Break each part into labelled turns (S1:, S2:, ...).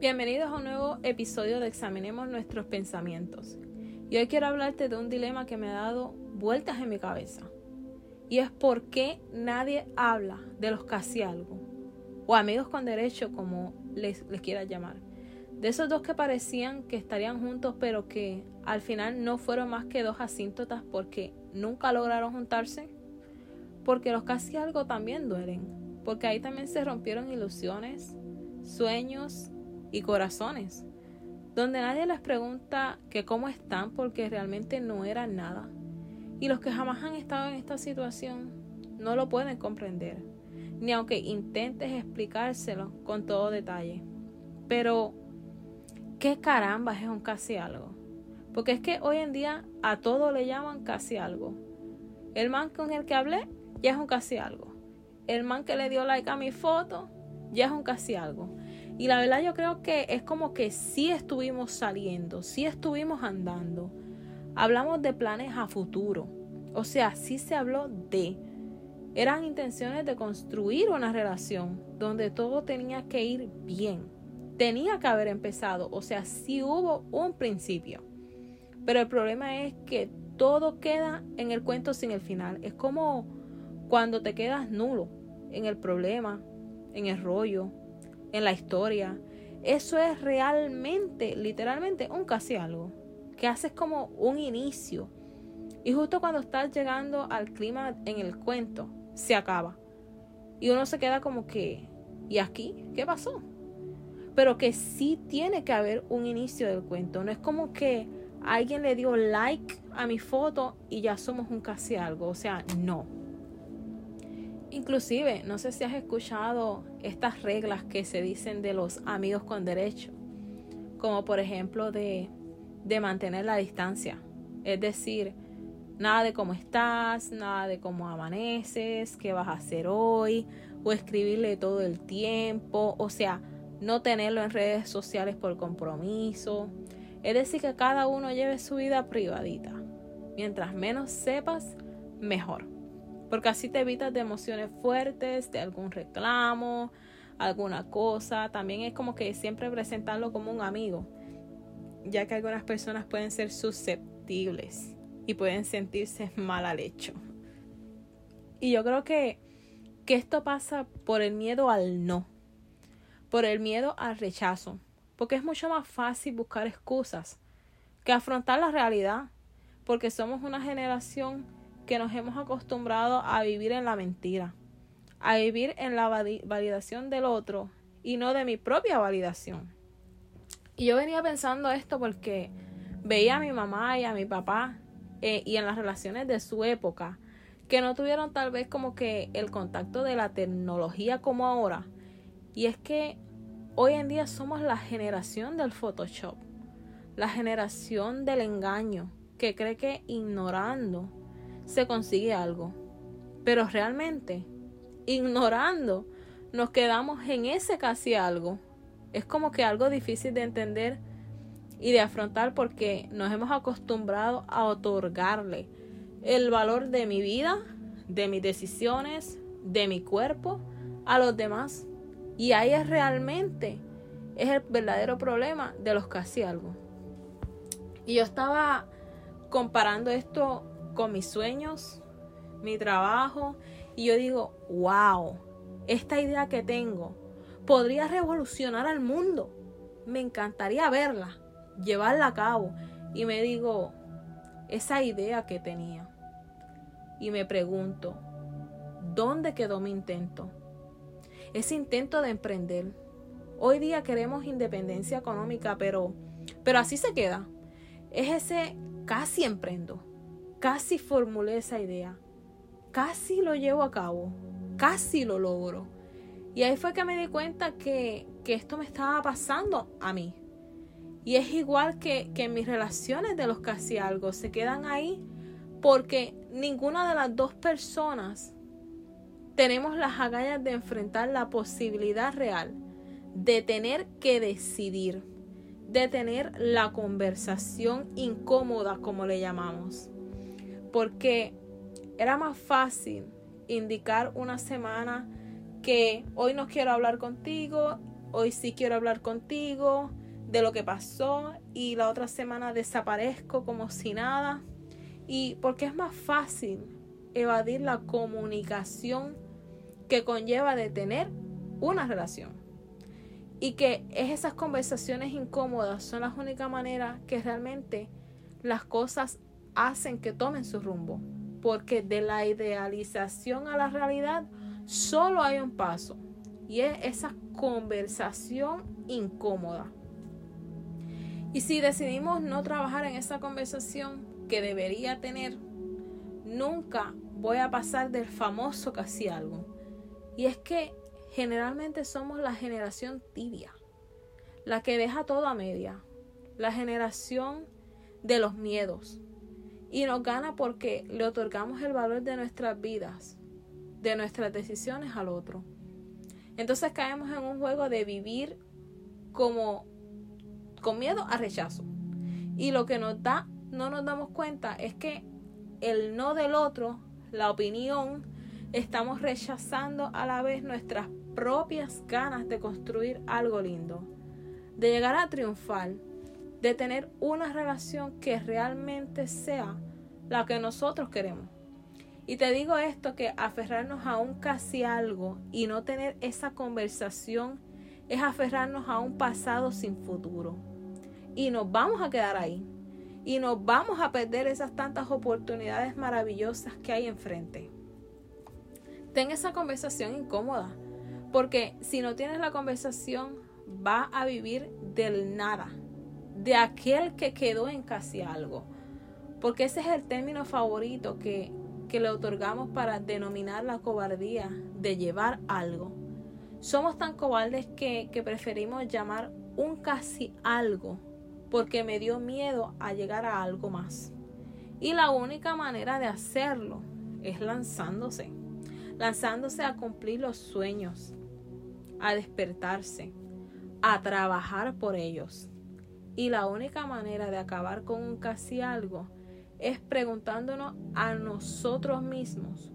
S1: Bienvenidos a un nuevo episodio de Examinemos nuestros pensamientos. Y hoy quiero hablarte de un dilema que me ha dado vueltas en mi cabeza. Y es por qué nadie habla de los casi algo. O amigos con derecho, como les, les quieras llamar. De esos dos que parecían que estarían juntos, pero que al final no fueron más que dos asíntotas porque nunca lograron juntarse. Porque los casi algo también duelen. Porque ahí también se rompieron ilusiones, sueños y corazones, donde nadie les pregunta que cómo están porque realmente no eran nada. Y los que jamás han estado en esta situación no lo pueden comprender, ni aunque intentes explicárselo con todo detalle. Pero, ¿qué caramba es un casi algo? Porque es que hoy en día a todo le llaman casi algo. El man con el que hablé ya es un casi algo. El man que le dio like a mi foto ya es un casi algo. Y la verdad yo creo que es como que sí estuvimos saliendo, sí estuvimos andando. Hablamos de planes a futuro. O sea, sí se habló de... Eran intenciones de construir una relación donde todo tenía que ir bien. Tenía que haber empezado. O sea, sí hubo un principio. Pero el problema es que todo queda en el cuento sin el final. Es como cuando te quedas nulo en el problema, en el rollo, en la historia. Eso es realmente, literalmente, un casi algo. Que haces como un inicio. Y justo cuando estás llegando al clima en el cuento, se acaba. Y uno se queda como que, ¿y aquí? ¿Qué pasó? Pero que sí tiene que haber un inicio del cuento. No es como que alguien le dio like a mi foto y ya somos un casi algo. O sea, no. Inclusive, no sé si has escuchado estas reglas que se dicen de los amigos con derecho, como por ejemplo de, de mantener la distancia, es decir, nada de cómo estás, nada de cómo amaneces, qué vas a hacer hoy, o escribirle todo el tiempo, o sea, no tenerlo en redes sociales por compromiso, es decir, que cada uno lleve su vida privadita. Mientras menos sepas, mejor porque así te evitas de emociones fuertes, de algún reclamo, alguna cosa. También es como que siempre presentarlo como un amigo, ya que algunas personas pueden ser susceptibles y pueden sentirse mal al hecho. Y yo creo que, que esto pasa por el miedo al no, por el miedo al rechazo, porque es mucho más fácil buscar excusas que afrontar la realidad, porque somos una generación que nos hemos acostumbrado a vivir en la mentira, a vivir en la validación del otro y no de mi propia validación. Y yo venía pensando esto porque veía a mi mamá y a mi papá eh, y en las relaciones de su época que no tuvieron tal vez como que el contacto de la tecnología como ahora. Y es que hoy en día somos la generación del Photoshop, la generación del engaño, que cree que ignorando se consigue algo. Pero realmente, ignorando, nos quedamos en ese casi algo. Es como que algo difícil de entender y de afrontar porque nos hemos acostumbrado a otorgarle el valor de mi vida, de mis decisiones, de mi cuerpo a los demás. Y ahí es realmente, es el verdadero problema de los casi algo. Y yo estaba comparando esto con mis sueños, mi trabajo, y yo digo, wow, esta idea que tengo podría revolucionar al mundo. Me encantaría verla, llevarla a cabo. Y me digo, esa idea que tenía. Y me pregunto, ¿dónde quedó mi intento? Ese intento de emprender. Hoy día queremos independencia económica, pero, pero así se queda. Es ese casi emprendo casi formulé esa idea, casi lo llevo a cabo, casi lo logro. Y ahí fue que me di cuenta que, esto me estaba pasando a mí. Y es igual que, que mis relaciones de los casi algo, se quedan ahí porque ninguna de las dos personas tenemos las agallas de enfrentar la posibilidad real de tener que decidir, de tener la conversación incómoda, como le llamamos porque era más fácil indicar una semana que hoy no quiero hablar contigo hoy sí quiero hablar contigo de lo que pasó y la otra semana desaparezco como si nada. Y porque es más fácil evadir la comunicación que conlleva de tener una relación. Y que es esas conversaciones incómodas son las únicas maneras que realmente las cosas hacen que tomen su rumbo. Porque de la idealización a la realidad solo hay un paso. Y es esa conversación incómoda. Y si decidimos no trabajar en esa conversación que debería tener, nunca voy a pasar del famoso casi algo. Y es que generalmente somos la generación tibia, la que deja todo a media, la generación de los miedos. Y nos gana porque le otorgamos el valor de nuestras vidas, de nuestras decisiones al otro. Entonces caemos en un juego de vivir como con miedo a rechazo. Y lo que nos da, no nos damos cuenta es que el no del otro, la opinión, estamos rechazando a la vez nuestras propias ganas de construir algo lindo, de llegar a triunfar, de tener una relación que realmente sea la que nosotros queremos. Y te digo esto, que aferrarnos a un casi algo y no tener esa conversación es aferrarnos a un pasado sin futuro. Y nos vamos a quedar ahí. Y nos vamos a perder esas tantas oportunidades maravillosas que hay enfrente. Ten esa conversación incómoda. Porque si no tienes la conversación, va a vivir del nada. De aquel que quedó en casi algo. Porque ese es el término favorito que que le otorgamos para denominar la cobardía de llevar algo. Somos tan cobardes que, que preferimos llamar un casi algo porque me dio miedo a llegar a algo más. Y la única manera de hacerlo es lanzándose, lanzándose a cumplir los sueños, a despertarse, a trabajar por ellos. Y la única manera de acabar con un casi algo es preguntándonos a nosotros mismos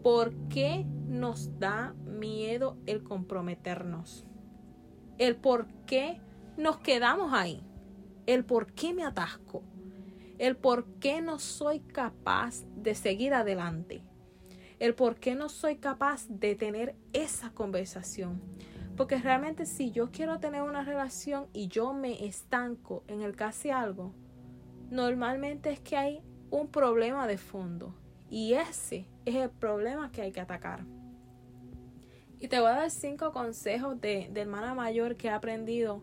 S1: por qué nos da miedo el comprometernos, el por qué nos quedamos ahí, el por qué me atasco, el por qué no soy capaz de seguir adelante, el por qué no soy capaz de tener esa conversación. Porque realmente si yo quiero tener una relación y yo me estanco en el casi algo, normalmente es que hay un problema de fondo. Y ese es el problema que hay que atacar. Y te voy a dar cinco consejos de, hermana mayor que he aprendido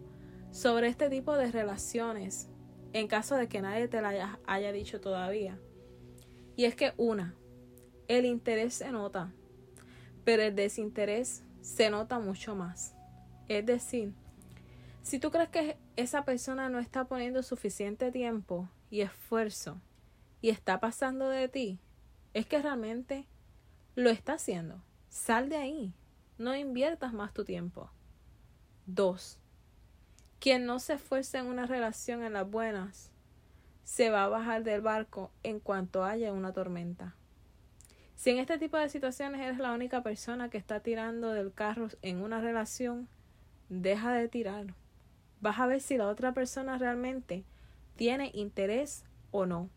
S1: sobre este tipo de relaciones en caso de que nadie te la haya, haya dicho todavía. Y es que una, el interés se nota, pero el desinterés se nota mucho más. Es decir, si tú crees que esa persona no está poniendo suficiente tiempo y esfuerzo y está pasando de ti, es que realmente lo está haciendo. Sal de ahí. No inviertas más tu tiempo. Dos. Quien no se esfuerza en una relación en las buenas, se va a bajar del barco en cuanto haya una tormenta. Si en este tipo de situaciones eres la única persona que está tirando del carro en una relación, deja de tirarlo. Vas a ver si la otra persona realmente tiene interés o no.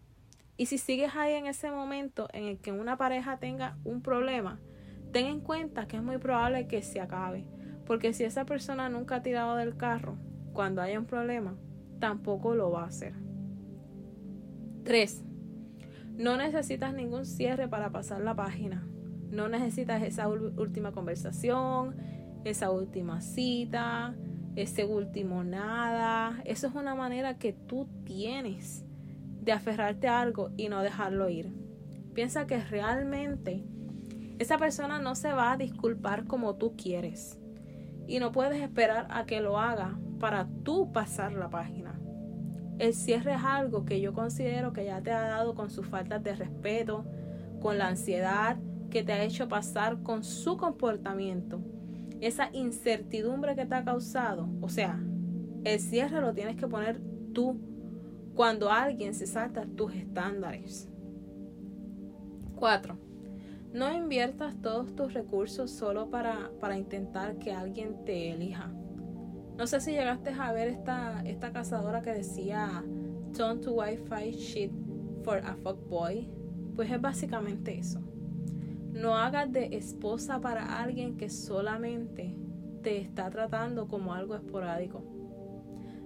S1: Y si sigues ahí en ese momento en el que una pareja tenga un problema, ten en cuenta que es muy probable que se acabe. Porque si esa persona nunca ha tirado del carro, cuando haya un problema, tampoco lo va a hacer. 3. No necesitas ningún cierre para pasar la página. No necesitas esa última conversación, esa última cita, ese último nada. Eso es una manera que tú tienes de aferrarte a algo y no dejarlo ir. Piensa que realmente esa persona no se va a disculpar como tú quieres y no puedes esperar a que lo haga para tú pasar la página. El cierre es algo que yo considero que ya te ha dado con sus faltas de respeto, con la ansiedad que te ha hecho pasar con su comportamiento, esa incertidumbre que te ha causado. O sea, el cierre lo tienes que poner tú cuando alguien se salta tus estándares. 4. No inviertas todos tus recursos solo para, para intentar que alguien te elija. No sé si llegaste a ver esta, esta cazadora que decía Turn to Wi-Fi shit for a fuck boy. Pues es básicamente eso. No hagas de esposa para alguien que solamente te está tratando como algo esporádico.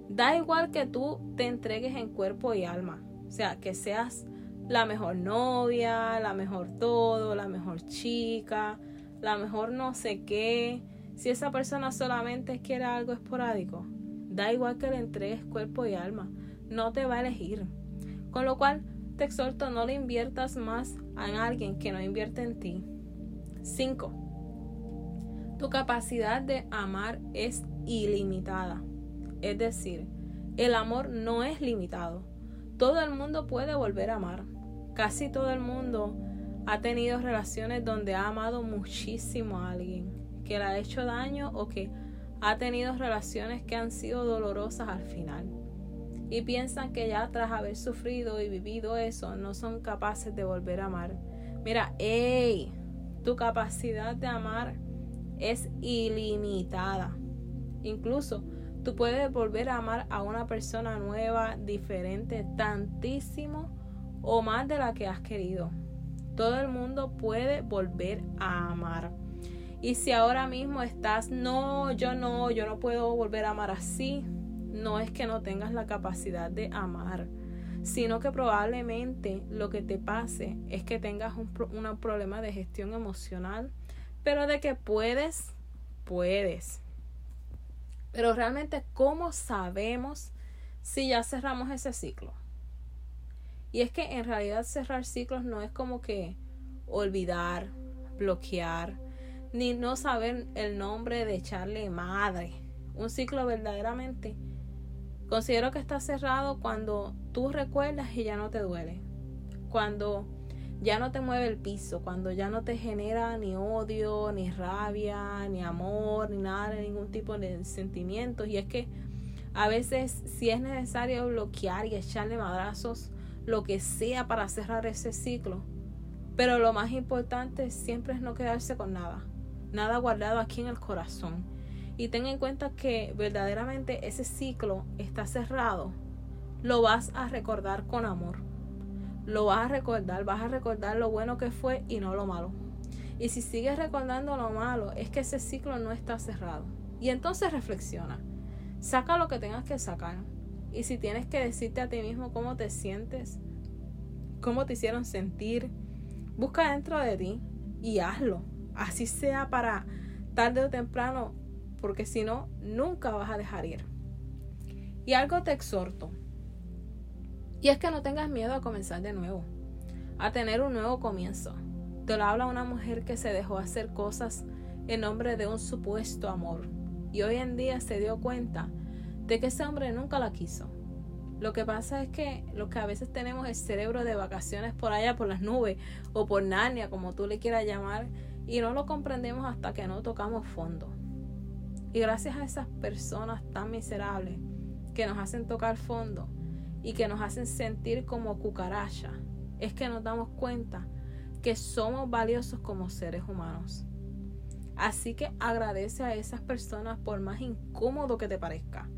S1: Da igual que tú te entregues en cuerpo y alma. O sea, que seas la mejor novia, la mejor todo, la mejor chica, la mejor no sé qué. Si esa persona solamente quiere algo esporádico, da igual que le entregues cuerpo y alma, no te va a elegir. Con lo cual, te exhorto no le inviertas más en alguien que no invierte en ti. 5. Tu capacidad de amar es ilimitada. Es decir, el amor no es limitado. Todo el mundo puede volver a amar. Casi todo el mundo ha tenido relaciones donde ha amado muchísimo a alguien, que le ha hecho daño o que ha tenido relaciones que han sido dolorosas al final. Y piensan que ya tras haber sufrido y vivido eso no son capaces de volver a amar. Mira, ¡ey! Tu capacidad de amar es ilimitada. Incluso tú puedes volver a amar a una persona nueva, diferente, tantísimo o más de la que has querido. Todo el mundo puede volver a amar. Y si ahora mismo estás, no, yo no, yo no puedo volver a amar así, no es que no tengas la capacidad de amar, sino que probablemente lo que te pase es que tengas un, problema de gestión emocional, pero de que puedes, puedes. Pero realmente, ¿cómo sabemos si ya cerramos ese ciclo? Y es que en realidad cerrar ciclos no es como que olvidar, bloquear, ni no saber el nombre de echarle madre. Un ciclo verdaderamente considero que está cerrado cuando tú recuerdas y ya no te duele. Cuando ya no te mueve el piso, cuando ya no te genera ni odio, ni rabia, ni amor, ni nada, ningún tipo de sentimientos. Y es que a veces si es necesario bloquear y echarle madrazos, lo que sea para cerrar ese ciclo. Pero lo más importante siempre es no quedarse con nada, nada guardado aquí en el corazón. Y ten en cuenta que verdaderamente ese ciclo está cerrado. Lo vas a recordar con amor. Lo vas a recordar, vas a recordar lo bueno que fue y no lo malo. Y si sigues recordando lo malo, es que ese ciclo no está cerrado. Y entonces reflexiona. Saca lo que tengas que sacar. Y si tienes que decirte a ti mismo cómo te sientes, cómo te hicieron sentir, busca dentro de ti y hazlo. Así sea para tarde o temprano, porque si no, nunca vas a dejar ir. Y algo te exhorto. Y es que no tengas miedo a comenzar de nuevo, a tener un nuevo comienzo. Te lo habla una mujer que se dejó hacer cosas en nombre de un supuesto amor. Y hoy en día se dio cuenta de que ese hombre nunca la quiso. Lo que pasa es que lo que a veces tenemos el cerebro de vacaciones por allá, por las nubes o por Narnia, como tú le quieras llamar, y no lo comprendemos hasta que no tocamos fondo. Y gracias a esas personas tan miserables que nos hacen tocar fondo y que nos hacen sentir como cucaracha, es que nos damos cuenta que somos valiosos como seres humanos. Así que agradece a esas personas por más incómodo que te parezca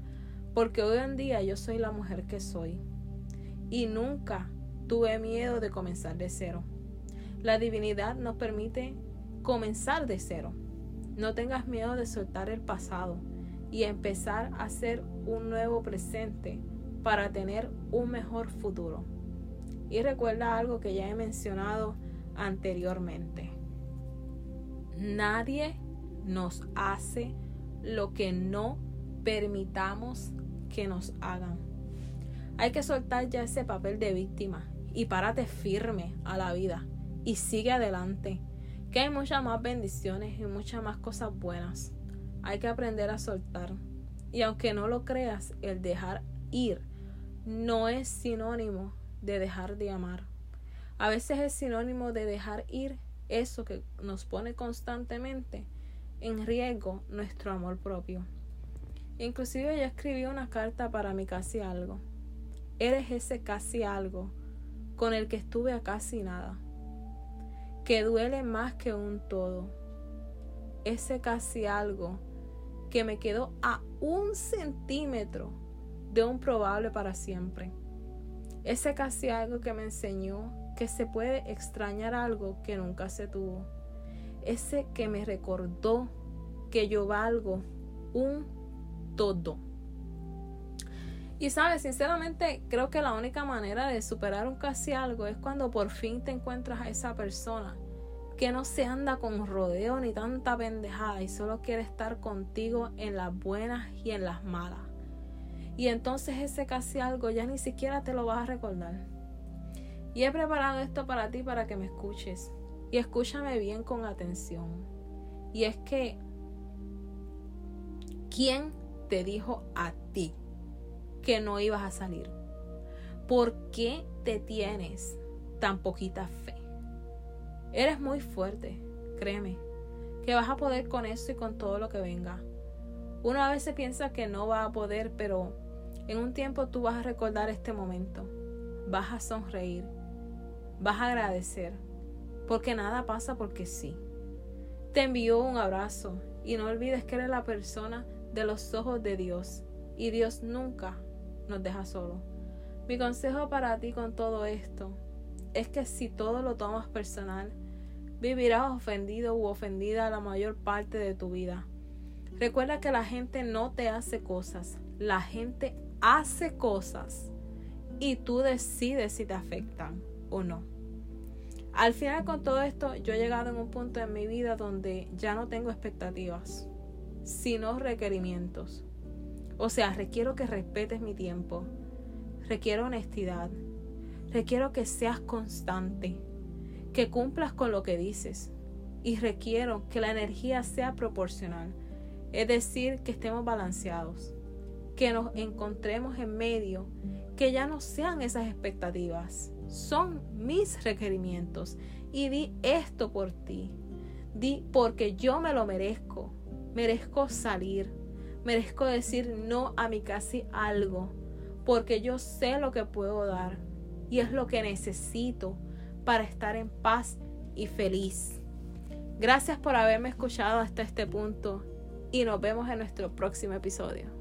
S1: porque hoy en día yo soy la mujer que soy. Y nunca tuve miedo de comenzar de cero. La divinidad nos permite comenzar de cero. No tengas miedo de soltar el pasado y empezar a hacer un nuevo presente para tener un mejor futuro. Y recuerda algo que ya he mencionado anteriormente. Nadie nos hace lo que no permitamos que nos hagan. Hay que soltar ya ese papel de víctima y párate firme a la vida y sigue adelante, que hay muchas más bendiciones y muchas más cosas buenas. Hay que aprender a soltar. Y aunque no lo creas, el dejar ir no es sinónimo de dejar de amar. A veces es sinónimo de dejar ir eso que nos pone constantemente en riesgo nuestro amor propio. Inclusive yo escribí una carta para mi casi algo. Eres ese casi algo con el que estuve a casi nada, que duele más que un todo. Ese casi algo que me quedó a un centímetro de un probable para siempre. Ese casi algo que me enseñó que se puede extrañar algo que nunca se tuvo. Ese que me recordó que yo valgo un todo. Y sabes, sinceramente creo que la única manera de superar un casi algo es cuando por fin te encuentras a esa persona que no se anda con rodeo ni tanta pendejada y solo quiere estar contigo en las buenas y en las malas. Y entonces ese casi algo ya ni siquiera te lo vas a recordar. Y he preparado esto para ti para que me escuches. Y escúchame bien con atención. Y es que, ¿quién te dijo a ti que no ibas a salir? ¿Por qué te tienes tan poquita fe? Eres muy fuerte, créeme, que vas a poder con eso y con todo lo que venga. Uno a veces piensa que no va a poder, pero en un tiempo tú vas a recordar este momento. Vas a sonreír. Vas a agradecer. Porque nada pasa porque sí. Te envío un abrazo y no olvides que eres la persona de los ojos de Dios. Y Dios nunca nos deja solo. Mi consejo para ti con todo esto es que si todo lo tomas personal, vivirás ofendido u ofendida la mayor parte de tu vida. Recuerda que la gente no te hace cosas, la gente hace cosas y tú decides si te afectan o no. Al final con todo esto yo he llegado en un punto en mi vida donde ya no tengo expectativas, sino requerimientos. O sea, requiero que respetes mi tiempo. Requiero honestidad. Requiero que seas constante. Que cumplas con lo que dices. Y requiero que la energía sea proporcional. Es decir, que estemos balanceados. Que nos encontremos en medio. Que ya no sean esas expectativas. Son mis requerimientos. Y di esto por ti. Di porque yo me lo merezco. Merezco salir merezco decir no a mi casi algo, porque yo sé lo que puedo dar y es lo que necesito para estar en paz y feliz. Gracias por haberme escuchado hasta este punto y nos vemos en nuestro próximo episodio.